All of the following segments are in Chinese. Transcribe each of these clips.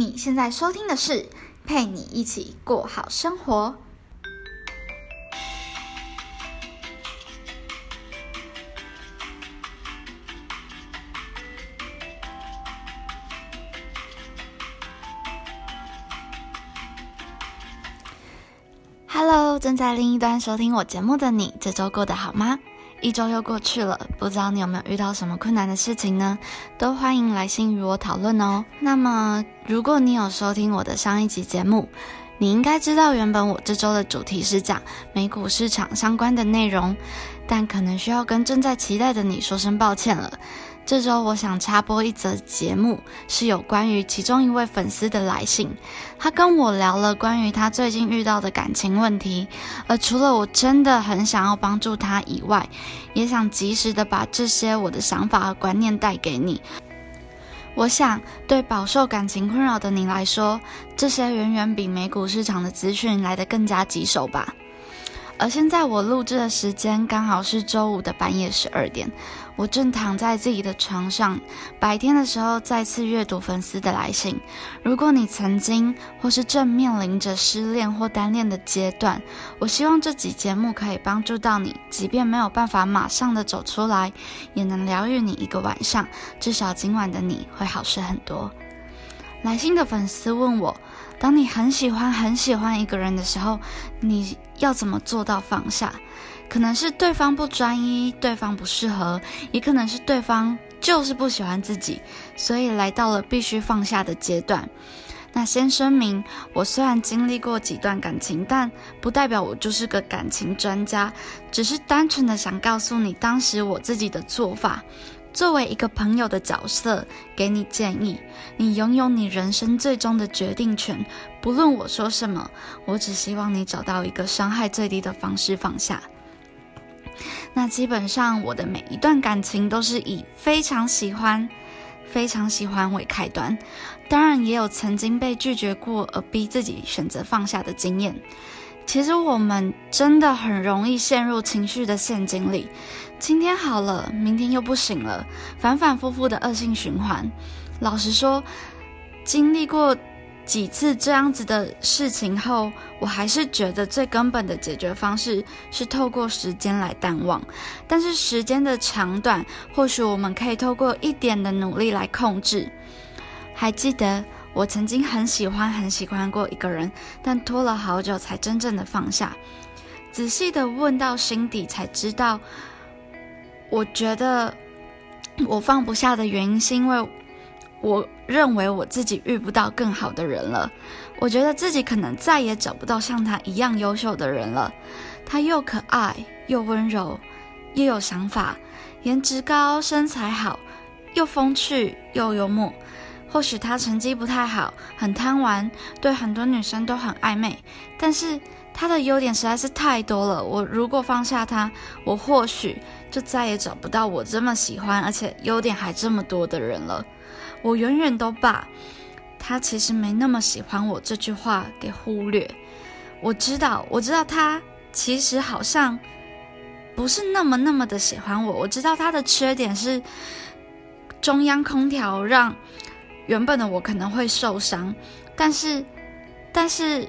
你现在收听的是陪你一起过好生活。Hello，正在另一端收听我节目的你，这周过得好吗？一周又过去了，不知道你有没有遇到什么困难的事情呢？都欢迎来信与我讨论哦。那么，如果你有收听我的上一集节目，你应该知道，原本我这周的主题是讲美股市场相关的内容，但可能需要跟正在期待的你说声抱歉了。这周我想插播一则节目，是有关于其中一位粉丝的来信。他跟我聊了关于他最近遇到的感情问题，而除了我真的很想要帮助他以外，也想及时的把这些我的想法和观念带给你。我想，对饱受感情困扰的你来说，这些远远比美股市场的资讯来得更加棘手吧。而现在我录制的时间刚好是周五的半夜十二点，我正躺在自己的床上。白天的时候再次阅读粉丝的来信。如果你曾经或是正面临着失恋或单恋的阶段，我希望这集节目可以帮助到你，即便没有办法马上的走出来，也能疗愈你一个晚上。至少今晚的你会好受很多。来信的粉丝问我。当你很喜欢很喜欢一个人的时候，你要怎么做到放下？可能是对方不专一，对方不适合，也可能是对方就是不喜欢自己，所以来到了必须放下的阶段。那先声明，我虽然经历过几段感情，但不代表我就是个感情专家，只是单纯的想告诉你当时我自己的做法。作为一个朋友的角色，给你建议，你拥有你人生最终的决定权。不论我说什么，我只希望你找到一个伤害最低的方式放下。那基本上，我的每一段感情都是以非常喜欢、非常喜欢为开端。当然，也有曾经被拒绝过而逼自己选择放下的经验。其实我们真的很容易陷入情绪的陷阱里，今天好了，明天又不行了，反反复复的恶性循环。老实说，经历过几次这样子的事情后，我还是觉得最根本的解决方式是透过时间来淡忘。但是时间的长短，或许我们可以透过一点的努力来控制。还记得？我曾经很喜欢很喜欢过一个人，但拖了好久才真正的放下。仔细的问到心底，才知道，我觉得我放不下的原因，是因为我认为我自己遇不到更好的人了。我觉得自己可能再也找不到像他一样优秀的人了。他又可爱又温柔，又有想法，颜值高，身材好，又风趣又幽默。或许他成绩不太好，很贪玩，对很多女生都很暧昧，但是他的优点实在是太多了。我如果放下他，我或许就再也找不到我这么喜欢，而且优点还这么多的人了。我远远都把他其实没那么喜欢我这句话给忽略。我知道，我知道他其实好像不是那么那么的喜欢我。我知道他的缺点是中央空调让。原本的我可能会受伤，但是，但是，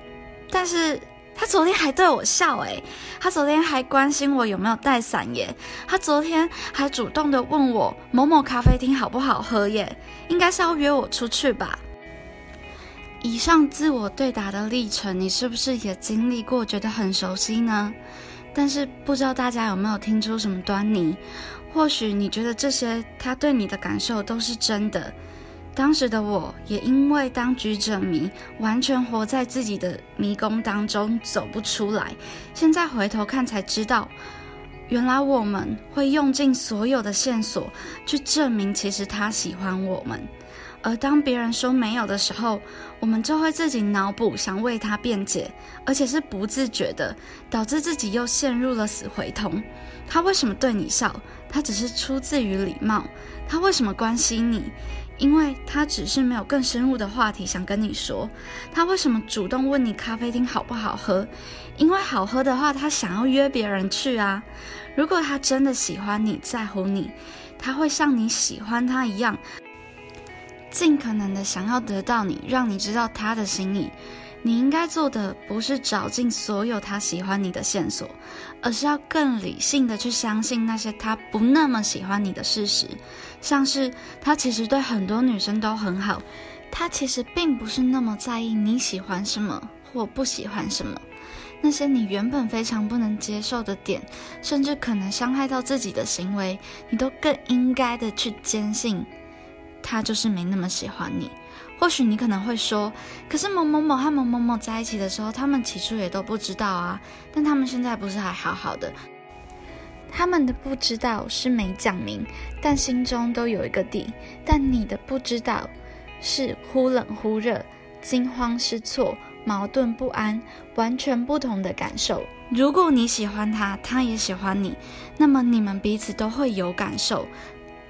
但是他昨天还对我笑诶，他昨天还关心我有没有带伞耶，他昨天还主动的问我某某咖啡厅好不好喝耶，应该是要约我出去吧。以上自我对答的历程，你是不是也经历过，觉得很熟悉呢？但是不知道大家有没有听出什么端倪？或许你觉得这些他对你的感受都是真的。当时的我也因为当局者迷，完全活在自己的迷宫当中，走不出来。现在回头看才知道，原来我们会用尽所有的线索去证明，其实他喜欢我们。而当别人说没有的时候，我们就会自己脑补，想为他辩解，而且是不自觉的，导致自己又陷入了死回头。他为什么对你笑？他只是出自于礼貌。他为什么关心你？因为他只是没有更深入的话题想跟你说，他为什么主动问你咖啡厅好不好喝？因为好喝的话，他想要约别人去啊。如果他真的喜欢你在乎你，他会像你喜欢他一样，尽可能的想要得到你，让你知道他的心意。你应该做的不是找尽所有他喜欢你的线索，而是要更理性的去相信那些他不那么喜欢你的事实，像是他其实对很多女生都很好，他其实并不是那么在意你喜欢什么或不喜欢什么，那些你原本非常不能接受的点，甚至可能伤害到自己的行为，你都更应该的去坚信，他就是没那么喜欢你。或许你可能会说，可是某某某和某某某在一起的时候，他们起初也都不知道啊。但他们现在不是还好好的？他们的不知道是没讲明，但心中都有一个底。但你的不知道是忽冷忽热、惊慌失措、矛盾不安，完全不同的感受。如果你喜欢他，他也喜欢你，那么你们彼此都会有感受。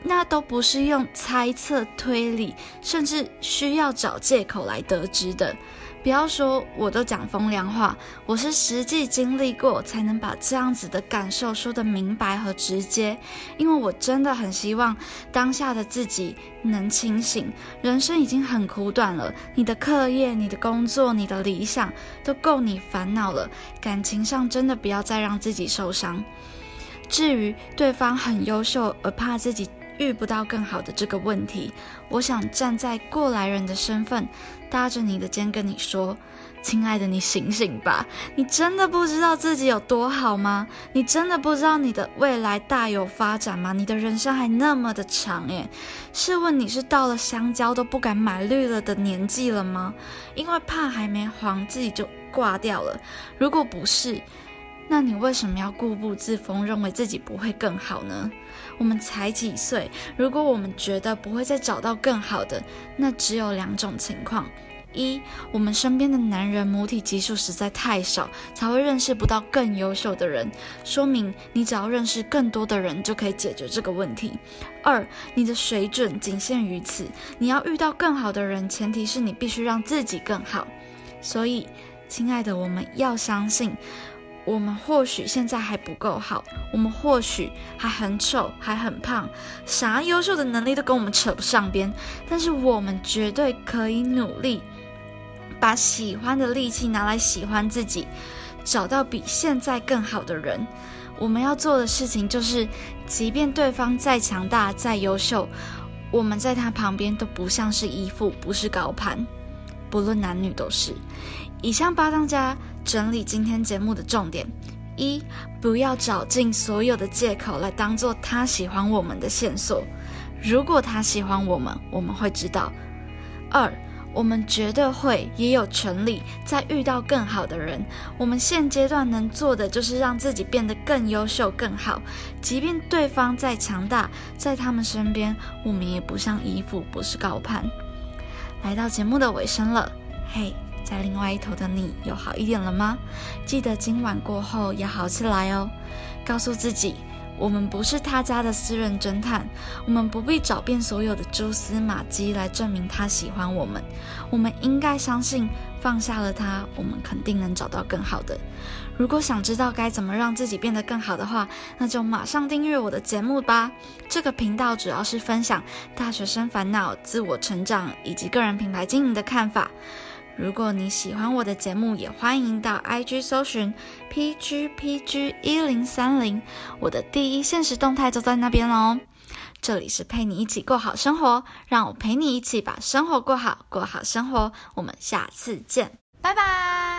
那都不是用猜测、推理，甚至需要找借口来得知的。不要说我都讲风凉话，我是实际经历过，才能把这样子的感受说得明白和直接。因为我真的很希望当下的自己能清醒。人生已经很苦短了，你的课业、你的工作、你的理想都够你烦恼了。感情上真的不要再让自己受伤。至于对方很优秀而怕自己。遇不到更好的这个问题，我想站在过来人的身份，搭着你的肩跟你说：“亲爱的，你醒醒吧！你真的不知道自己有多好吗？你真的不知道你的未来大有发展吗？你的人生还那么的长耶！试问你是到了香蕉都不敢买绿了的年纪了吗？因为怕还没黄自己就挂掉了？如果不是，那你为什么要固步自封，认为自己不会更好呢？”我们才几岁，如果我们觉得不会再找到更好的，那只有两种情况：一，我们身边的男人母体基数实在太少，才会认识不到更优秀的人，说明你只要认识更多的人就可以解决这个问题；二，你的水准仅限于此，你要遇到更好的人，前提是你必须让自己更好。所以，亲爱的，我们要相信。我们或许现在还不够好，我们或许还很丑，还很胖，啥优秀的能力都跟我们扯不上边。但是我们绝对可以努力，把喜欢的力气拿来喜欢自己，找到比现在更好的人。我们要做的事情就是，即便对方再强大、再优秀，我们在他旁边都不像是依附，不是高攀，不论男女都是。以上八当家。整理今天节目的重点：一，不要找尽所有的借口来当做他喜欢我们的线索。如果他喜欢我们，我们会知道。二，我们绝对会也有权利再遇到更好的人。我们现阶段能做的就是让自己变得更优秀、更好。即便对方再强大，在他们身边，我们也不像依附，不是高攀。来到节目的尾声了，嘿。在另外一头的你有好一点了吗？记得今晚过后要好起来哦。告诉自己，我们不是他家的私人侦探，我们不必找遍所有的蛛丝马迹来证明他喜欢我们。我们应该相信，放下了他，我们肯定能找到更好的。如果想知道该怎么让自己变得更好的话，那就马上订阅我的节目吧。这个频道主要是分享大学生烦恼、自我成长以及个人品牌经营的看法。如果你喜欢我的节目，也欢迎到 IG 搜寻 PGPG 一零三零，我的第一现实动态就在那边喽。这里是陪你一起过好生活，让我陪你一起把生活过好，过好生活。我们下次见，拜拜。